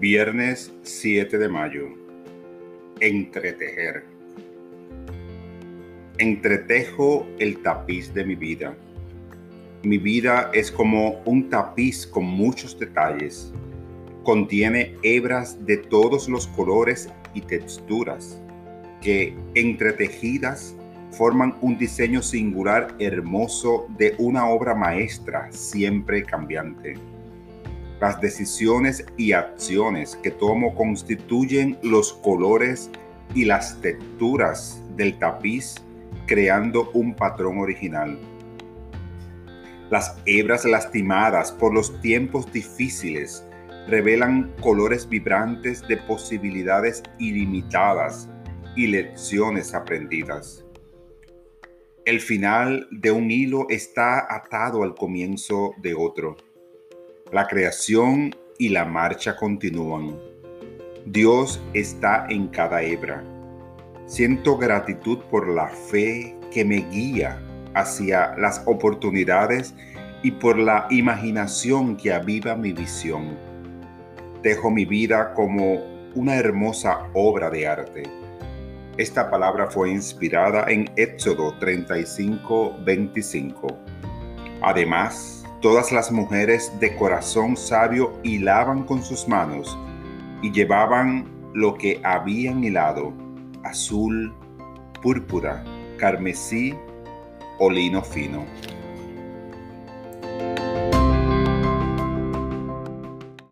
Viernes 7 de mayo. Entretejer. Entretejo el tapiz de mi vida. Mi vida es como un tapiz con muchos detalles. Contiene hebras de todos los colores y texturas que, entretejidas, forman un diseño singular hermoso de una obra maestra siempre cambiante. Las decisiones y acciones que tomo constituyen los colores y las texturas del tapiz creando un patrón original. Las hebras lastimadas por los tiempos difíciles revelan colores vibrantes de posibilidades ilimitadas y lecciones aprendidas. El final de un hilo está atado al comienzo de otro. La creación y la marcha continúan. Dios está en cada hebra. Siento gratitud por la fe que me guía hacia las oportunidades y por la imaginación que aviva mi visión. Dejo mi vida como una hermosa obra de arte. Esta palabra fue inspirada en Éxodo 35, 25. Además, todas las mujeres de corazón sabio hilaban con sus manos y llevaban lo que habían hilado, azul, púrpura, carmesí o lino fino.